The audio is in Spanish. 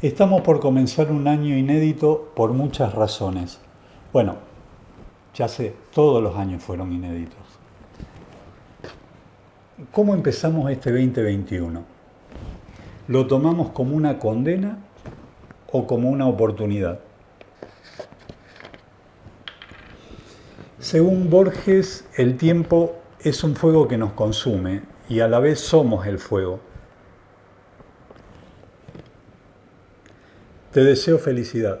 Estamos por comenzar un año inédito por muchas razones. Bueno, ya sé, todos los años fueron inéditos. ¿Cómo empezamos este 2021? ¿Lo tomamos como una condena o como una oportunidad? Según Borges, el tiempo es un fuego que nos consume y a la vez somos el fuego. Te deseo felicidad.